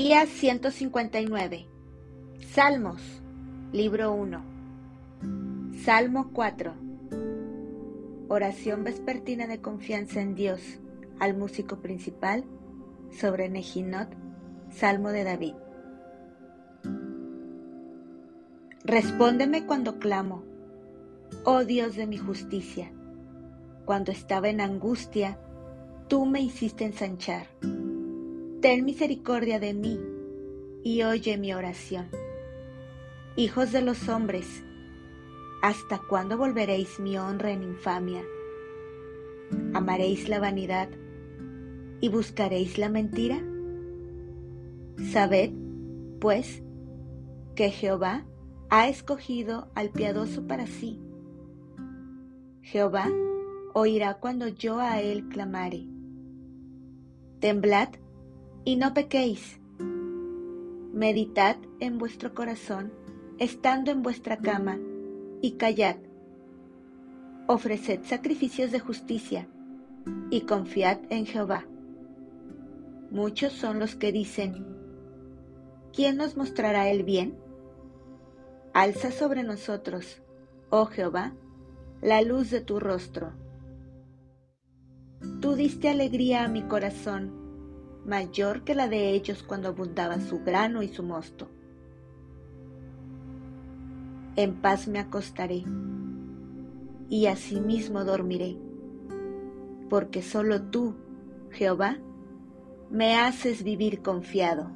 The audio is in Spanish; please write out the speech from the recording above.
Día 159. Salmos, libro 1. Salmo 4. Oración vespertina de confianza en Dios al músico principal sobre Nejinot, Salmo de David. Respóndeme cuando clamo, oh Dios de mi justicia. Cuando estaba en angustia, tú me hiciste ensanchar ten misericordia de mí y oye mi oración. Hijos de los hombres, ¿hasta cuándo volveréis mi honra en infamia? ¿Amaréis la vanidad y buscaréis la mentira? Sabed, pues, que Jehová ha escogido al piadoso para sí. Jehová oirá cuando yo a él clamare. Temblad y no pequéis. Meditad en vuestro corazón, estando en vuestra cama, y callad. Ofreced sacrificios de justicia, y confiad en Jehová. Muchos son los que dicen, ¿quién nos mostrará el bien? Alza sobre nosotros, oh Jehová, la luz de tu rostro. Tú diste alegría a mi corazón mayor que la de ellos cuando abundaba su grano y su mosto. En paz me acostaré y asimismo dormiré, porque solo tú, Jehová, me haces vivir confiado.